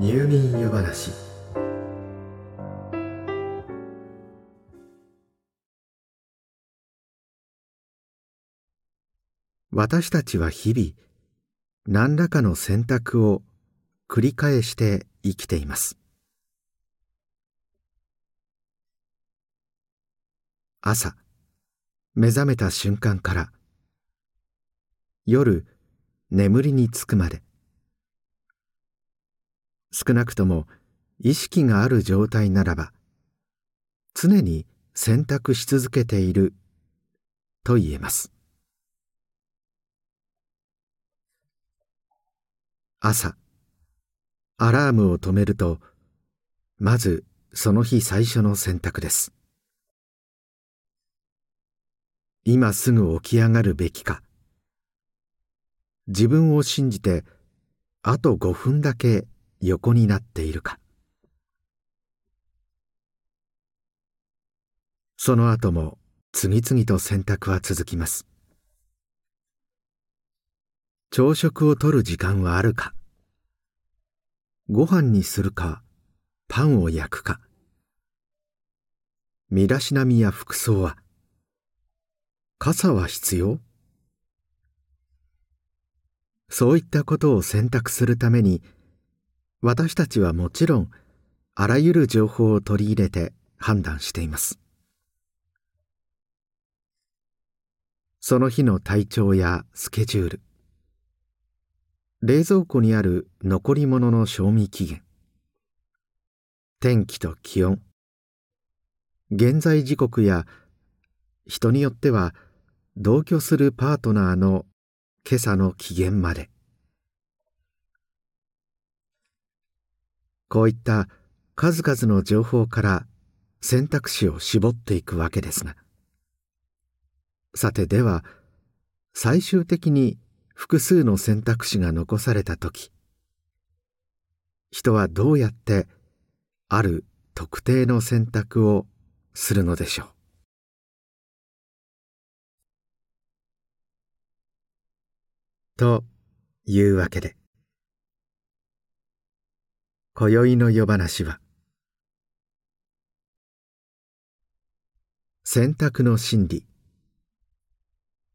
入眠湯話。私たちは日々何らかの選択を繰り返して生きています。朝目覚めた瞬間から夜眠りにつくまで。少なくとも意識がある状態ならば常に選択し続けていると言えます。朝アラームを止めるとまずその日最初の選択です。今すぐ起き上がるべきか。自分を信じてあと5分だけ横になっているか。その後も次々と選択は続きます。朝食をとる時間はあるか。ご飯にするかパンを焼くか。身だしなみや服装は傘は必要？そういったことを選択するために私たちはもちろんあらゆる情報を取り入れて判断しています。その日の体調やスケジュール。冷蔵庫にある残り物の賞味期限。天気と気温。現在時刻や人によっては同居するパートナーの今朝の機嫌まで。こういった数々の情報から選択肢を絞っていくわけですが。さてでは最終的に複数の選択肢が残された時人はどうやってある特定の選択をするのでしょう？というわけで今宵の夜話は。選択の心理。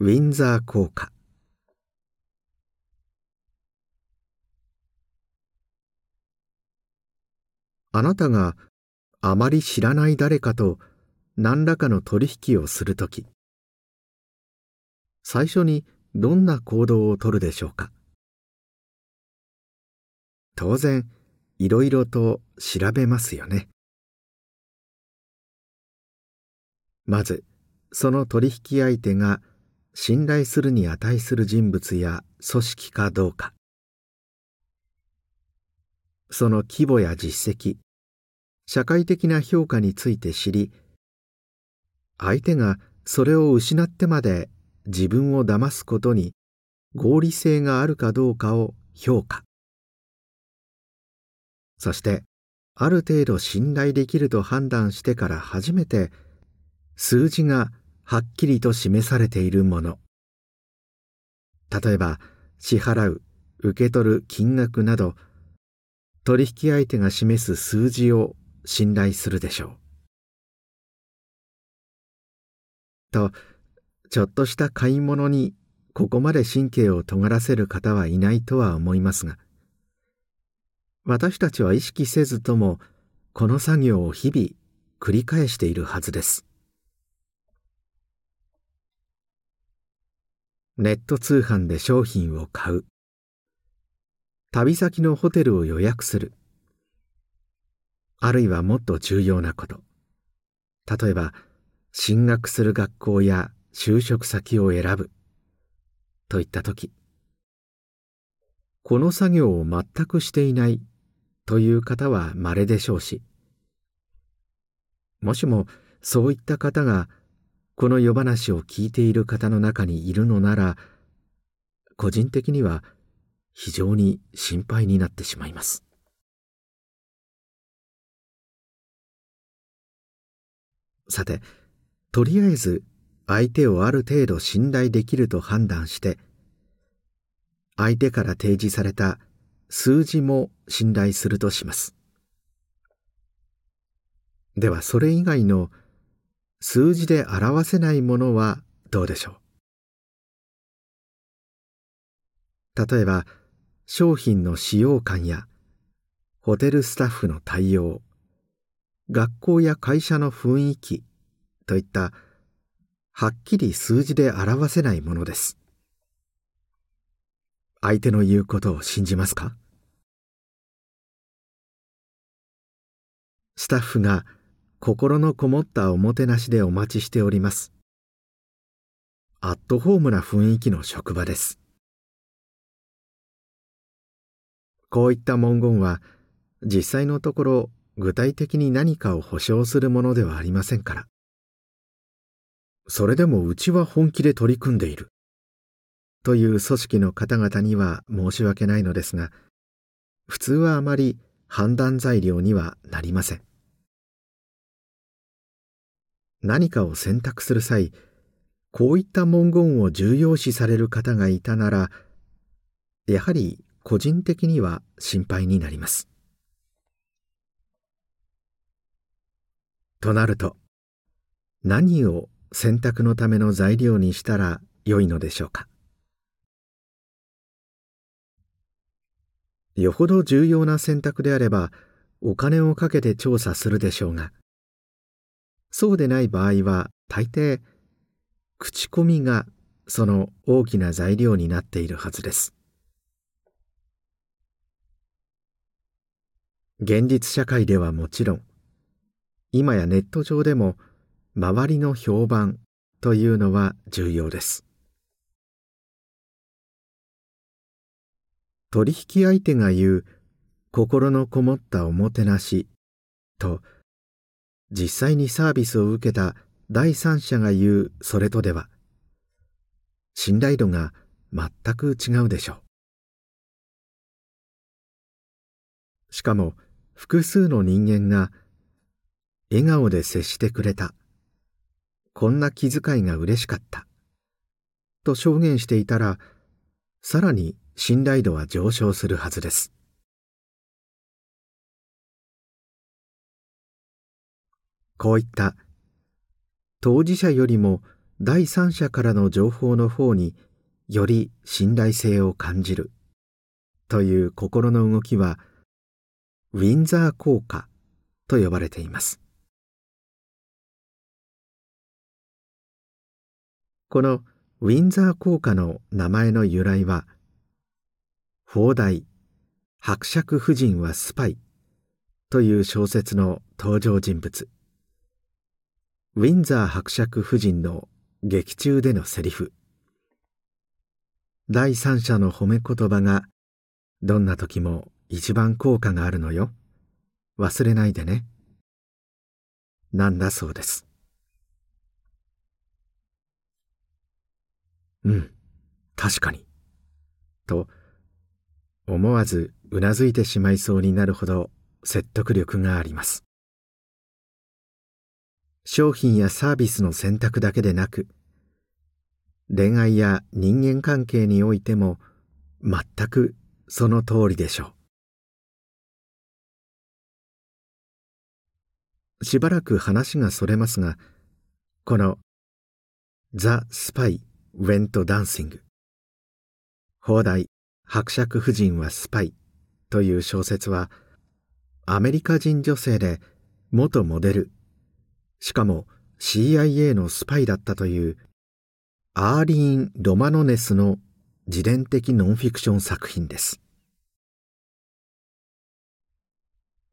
ウィンザー効果。あなたがあまり知らない誰かと何らかの取引をするとき最初にどんな行動をとるでしょうか。当然いろいろと調べますよね。まずその取引相手が信頼するに値する人物や組織かどうか。その規模や実績社会的な評価について知り相手がそれを失ってまで自分を騙すことに合理性があるかどうかを評価。そしてある程度信頼できると判断してから初めて数字がはっきりと示されているもの例えば支払う受け取る金額など取引相手が示す数字を信頼するでしょう。とちょっとした買い物にここまで神経を尖らせる方はいないとは思いますが私たちは意識せずともこの作業を日々繰り返しているはずです。ネット通販で商品を買う。旅先のホテルを予約する。あるいはもっと重要なこと。例えば進学する学校や就職先を選ぶ。といった時。この作業を全くしていないという方は稀でしょうし。もしもそういった方がこの夜話を聞いている方の中にいるのなら個人的には非常に心配になってしまいます。さてとりあえず相手をある程度信頼できると判断して相手から提示された数字も信頼するとします。ではそれ以外の数字で表せないものはどうでしょう？例えば商品の使用感やホテルスタッフの対応学校や会社の雰囲気といったはっきり数字で表せないものです。相手の言うことを信じますか？スタッフが心のこもったおもてなしでお待ちしております。アットホームな雰囲気の職場です。こういった文言は実際のところ具体的に何かを保証するものではありませんから。それでもうちは本気で取り組んでいる。という組織の方々には申し訳ないのですが普通はあまり判断材料にはなりません。何かを選択する際こういった文言を重要視される方がいたならやはり個人的には心配になります。となると何を選択のための材料にしたらよいのでしょうか？よほど重要な選択であればお金をかけて調査するでしょうが。そうでない場合は大抵口コミがその大きな材料になっているはずです。現実社会ではもちろん今やネット上でも周りの評判というのは重要です。取引相手が言う心のこもったおもてなしと実際にサービスを受けた第三者が言うそれとでは信頼度が全く違うでしょう。しかも複数の人間が笑顔で接してくれた。こんな気遣いが嬉しかった。と証言していたらさらに信頼度は上昇するはずです。こういった当事者よりも第三者からの情報の方により信頼性を感じるという心の動きはウィンザー効果と呼ばれています。このウィンザー効果の名前の由来は放題。伯爵夫人はスパイ。という小説の登場人物。ウィンザー伯爵夫人の劇中でのセリフ。第三者の褒め言葉がどんな時も一番効果があるのよ。忘れないでね。なんだそうです。うん。確かに。と思わずうなずいてしまいそうになるほど説得力があります。商品やサービスの選択だけでなく恋愛や人間関係においても全くその通りでしょう。しばらく話がそれますがこの「 The S py Went Dancing」邦題。伯爵夫人はスパイという小説はアメリカ人女性で元モデル。しかも CIA のスパイだったというアーリーン・ロマノネスの自伝的ノンフィクション作品です。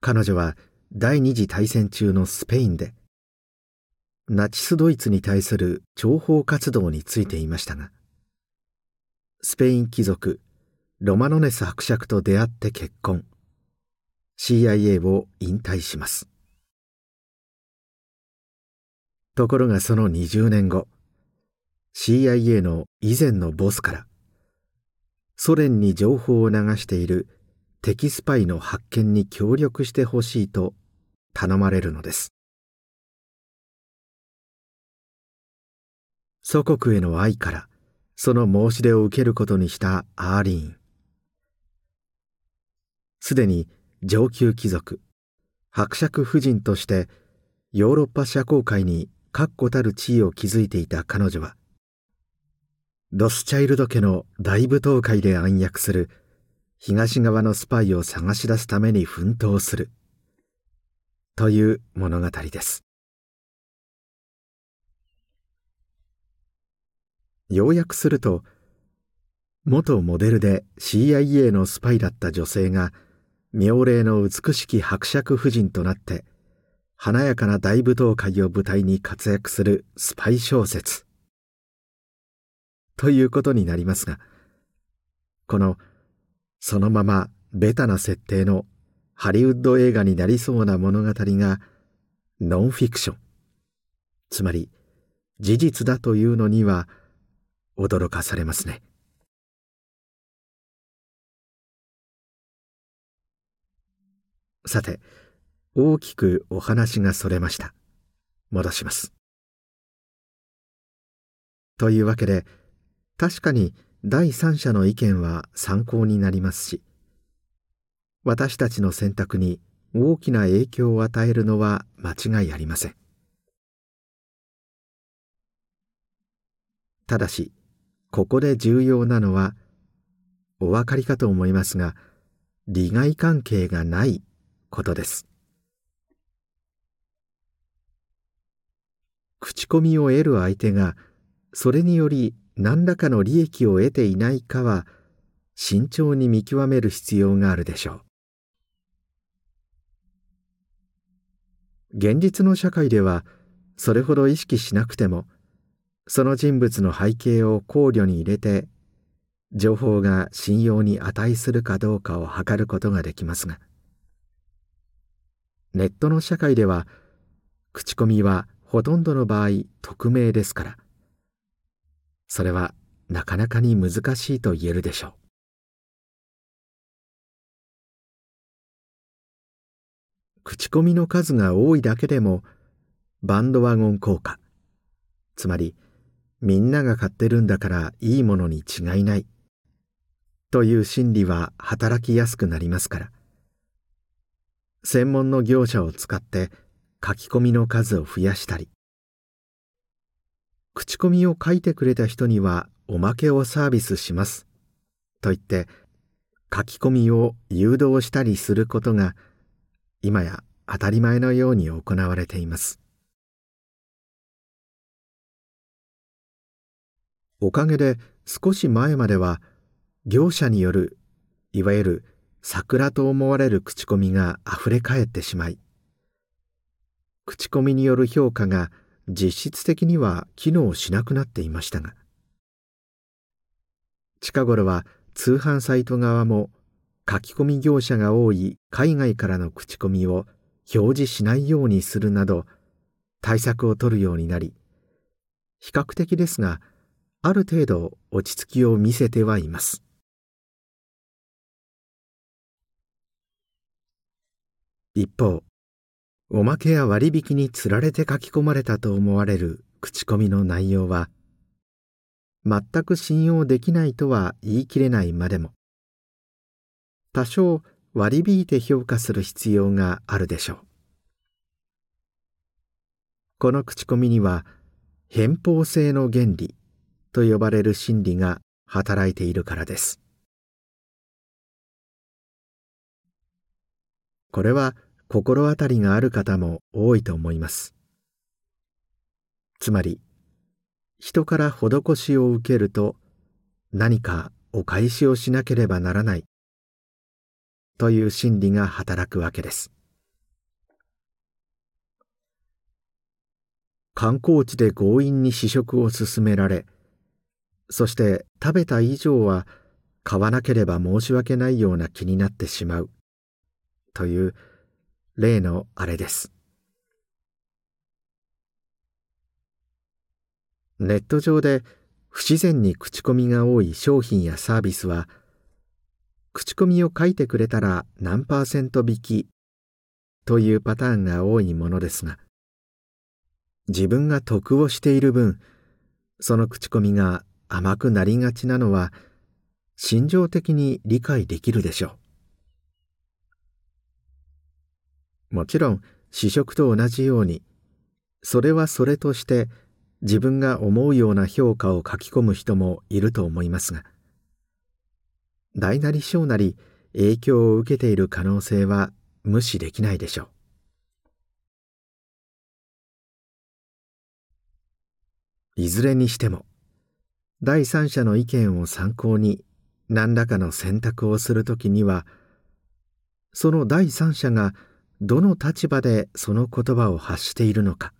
彼女は第二次大戦中のスペインでナチスドイツに対する諜報活動についていましたがスペイン貴族ロマノネス伯爵と出会って結婚。CIA を引退します。ところがその20年後 CIA の以前のボスからソ連に情報を流している敵スパイの発見に協力してほしいと頼まれるのです。祖国への愛からその申し出を受けることにしたアーリーン。すでに上級貴族伯爵夫人としてヨーロッパ社交界に確固たる地位を築いていた彼女はロスチャイルド家の大舞踏会で暗躍する東側のスパイを探し出すために奮闘するという物語です。要約すると元モデルで CIA のスパイだった女性が妙齢の美しき伯爵夫人となって華やかな大舞踏会を舞台に活躍するスパイ小説。ということになりますがこのそのままベタな設定のハリウッド映画になりそうな物語がノンフィクション。つまり事実だというのには驚かされますね。さて大きくお話がそれました。戻します。というわけで確かに第三者の意見は参考になりますし私たちの選択に大きな影響を与えるのは間違いありません。ただしここで重要なのはお分かりかと思いますが利害関係がないことです。口コミを得る相手がそれにより何らかの利益を得ていないかは慎重に見極める必要があるでしょう。現実の社会ではそれほど意識しなくてもその人物の背景を考慮に入れて情報が信用に値するかどうかを測ることができますがネットの社会では口コミはほとんどの場合匿名ですから。それはなかなかに難しいと言えるでしょう。口コミの数が多いだけでもバンドワゴン効果。つまりみんなが買ってるんだからいいものに違いない。という心理は働きやすくなりますから。専門の業者を使って書き込みの数を増やしたり。口コミを書いてくれた人にはおまけをサービスします。と言って書き込みを誘導したりすることが今や当たり前のように行われています。おかげで少し前までは業者によるいわゆる桜と思われる口コミがあふれかえってしまい口コミによる評価が実質的には機能しなくなっていましたが近頃は通販サイト側も書き込み業者が多い海外からの口コミを表示しないようにするなど対策を取るようになり比較的ですがある程度落ち着きを見せてはいます。一方おまけや割引につられて書き込まれたと思われる口コミの内容は全く信用できないとは言い切れないまでも多少割り引いて評価する必要があるでしょう。この口コミには偏方性の原理と呼ばれる心理が働いているからです。これは心当たりがある方も多いと思います。つまり人から施しを受けると何かお返しをしなければならないという心理が働くわけです。観光地で強引に試食を勧められそして食べた以上は買わなければ申し訳ないような気になってしまうという例のあれです。ネット上で不自然に口コミが多い商品やサービスは口コミを書いてくれたら何パーセント引きというパターンが多いものですが自分が得をしている分その口コミが甘くなりがちなのは心情的に理解できるでしょう。もちろん試食と同じようにそれはそれとして自分が思うような評価を書き込む人もいると思いますが大なり小なり影響を受けている可能性は無視できないでしょう。いずれにしても第三者の意見を参考に何らかの選択をするときにはその第三者がどの立場でその言葉を発しているのか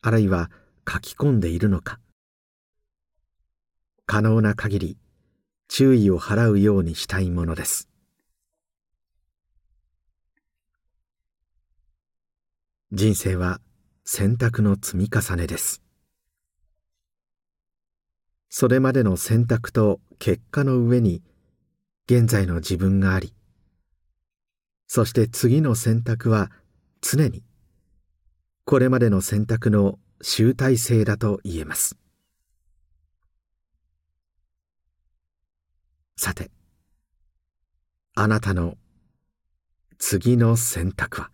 あるいは書き込んでいるのか。可能な限り注意を払うようにしたいものです。人生は選択の積み重ねです。それまでの選択と結果の上に現在の自分がありそして次の選択は常にこれまでの選択の集大成だと言えます。さてあなたの次の選択は？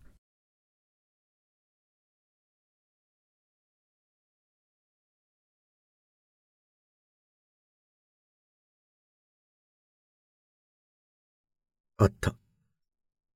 おっと。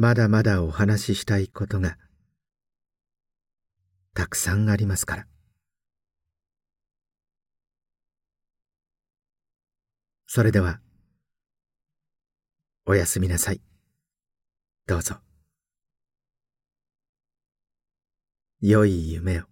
まだまだお話ししたいことがたくさんありますから。それではおやすみなさい。どうぞ。良い夢を。